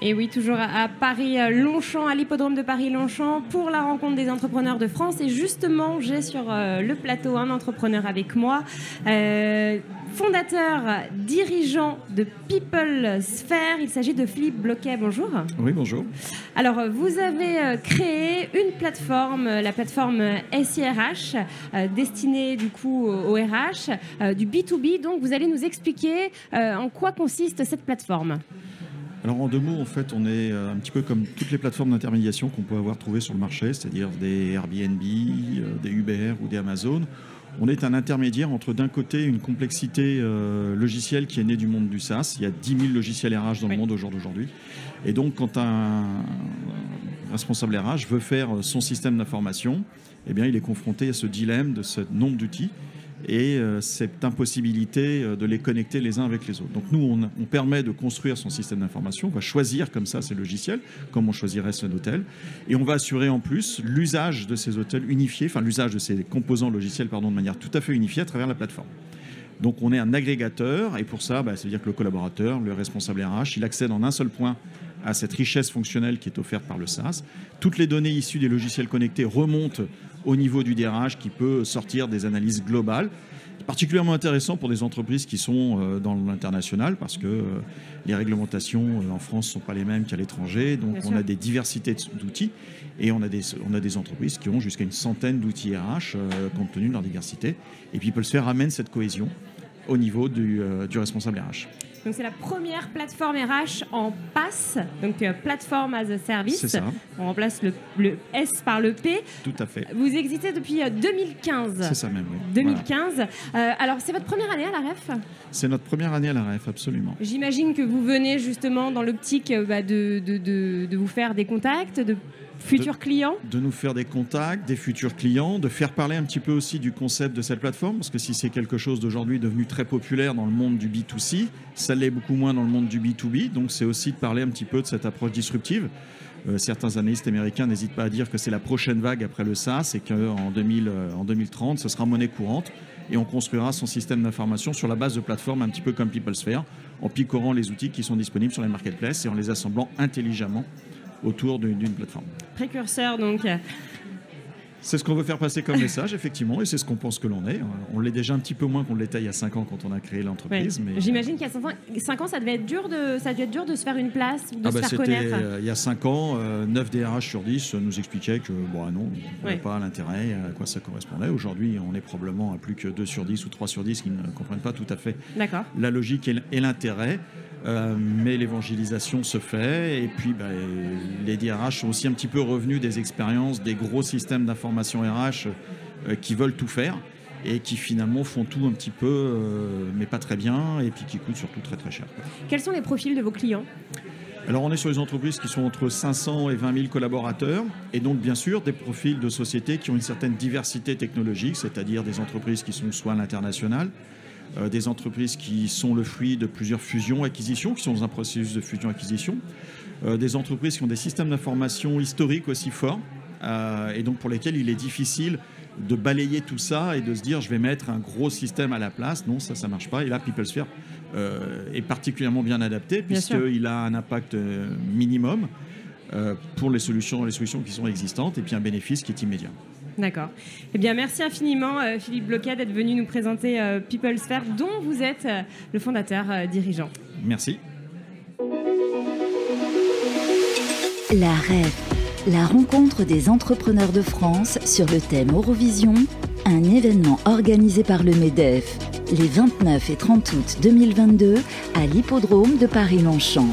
Et oui, toujours à Paris-Longchamp, à l'hippodrome de Paris-Longchamp, pour la rencontre des entrepreneurs de France. Et justement, j'ai sur euh, le plateau un entrepreneur avec moi, euh, fondateur, dirigeant de People Sphere. Il s'agit de Philippe Bloquet. Bonjour. Oui, bonjour. Alors, vous avez euh, créé une plateforme, la plateforme SIRH, destinée du coup au RH, du B2B. Donc, vous allez nous expliquer en quoi consiste cette plateforme. Alors en deux mots, en fait, on est euh, un petit peu comme toutes les plateformes d'intermédiation qu'on peut avoir trouvées sur le marché, c'est-à-dire des Airbnb, euh, des Uber ou des Amazon. On est un intermédiaire entre d'un côté une complexité euh, logicielle qui est née du monde du SaaS. Il y a 10 000 logiciels RH dans le monde aujourd'hui. Et donc quand un responsable RH veut faire son système d'information, eh bien il est confronté à ce dilemme de ce nombre d'outils et euh, cette impossibilité euh, de les connecter les uns avec les autres. Donc nous, on, permet de construire son système d'information, on va choisir comme ça ces logiciels, comme on choisirait son hôtel, et on va assurer en plus l'usage de ces hôtels unifiés, enfin l'usage de ces composants logiciels, pardon, de manière tout à fait unifiée à travers la plateforme. Donc on est un agrégateur, et pour ça, bah, ça veut dire que le collaborateur, le responsable RH, il accède en un seul point à cette richesse fonctionnelle qui est offerte par le SaaS. Toutes les données issues des logiciels connectés remontent au niveau du DRH qui peut sortir des analyses globales. Particulièrement intéressant pour des entreprises qui sont euh, dans l'international parce que euh, les réglementations euh, en France ne sont pas les mêmes qu'à l'étranger. Donc on a des diversités d'outils et on a des, on a des entreprises qui ont jusqu'à une centaine d'outils RH compte tenu de leur diversité. Et puis se faire amener cette cohésion au niveau du, du responsable RH. Donc c'est la première plateforme RH en PaaS, donc euh, Platform as a Service. Ça. On remplace le, S par le P. Tout à fait. Vous existez depuis 2015. Euh, c'est ça même, oui. 2015. Euh, alors c'est votre première année à la REF C'est notre première année à la REF, absolument. J'imagine que vous venez justement dans l'optique bah, de, de, de, vous faire des contacts, de futurs clients? De nous faire des contacts, des futurs clients, de faire parler un petit peu aussi du concept de cette plateforme, parce que si c'est quelque chose d'aujourd'hui devenu très populaire dans le monde du B2C, ça l'est beaucoup moins dans le monde du B2B, donc c'est aussi de parler un petit peu de cette approche disruptive. Euh, certains analystes américains n'hésitent pas à dire que c'est la prochaine vague après le SaaS et qu'en 2000, en 2030, ce sera monnaie courante et on construira son système d'information sur la base de plateformes un petit peu comme PeopleSphere, en picorant les outils qui sont disponibles sur les marketplaces et en les assemblant intelligemment autour d'une plateforme. Précurseur donc c'est ce qu'on veut faire passer comme message, effectivement, et c'est ce qu'on pense que l'on est. On l'est déjà un petit peu moins qu'on l'était il y a 5 ans quand on a créé l'entreprise. Mais... J'imagine qu'il y a 5 ans, ça devait être dur de, ça dû être dur de se faire une place, de ah se bah, faire connaître. Euh, il y a 5 ans, 9 euh, DRH sur 10 nous expliquaient que bon, ah non, on ne pas l'intérêt, à quoi ça correspondait. Aujourd'hui, on est probablement à plus que 2 sur 10 ou 3 sur 10 qui ne comprennent pas tout à fait la logique et l'intérêt. Euh, mais l'évangélisation se fait. Et puis, bah, les DRH sont aussi un petit peu revenus des expériences des gros systèmes d'information RH euh, qui veulent tout faire et qui finalement font tout un petit peu, euh, mais pas très bien, et puis qui coûtent surtout très très cher. Quels sont les profils de vos clients? Alors on est sur des entreprises qui sont entre 500 et 20 000 collaborateurs et donc bien sûr des profils de sociétés qui ont une certaine diversité technologique, c'est-à-dire des entreprises qui sont soit à l'international, euh, des entreprises qui sont le fruit de plusieurs fusions-acquisitions, qui sont dans un processus de fusion-acquisition, euh, des entreprises qui ont des systèmes d'information historiques aussi forts, euh, et donc pour lesquels il est difficile de balayer tout ça et de se dire je vais mettre un gros système à la place. Non, ça, ça marche pas. Et là, PeopleSphere est particulièrement bien adapté puisqu'il a un impact minimum pour les solutions, les solutions qui sont existantes et puis un bénéfice qui est immédiat. D'accord. Eh bien, merci infiniment, euh, Philippe Bloquet, d'être venu nous présenter euh, PeopleSphere, dont vous êtes euh, le fondateur dirigeant. Merci. La REF, la rencontre des entrepreneurs de France sur le thème Eurovision, un événement organisé par le MEDEF les 29 et 30 août 2022 à l'hippodrome de Paris-Longchamp.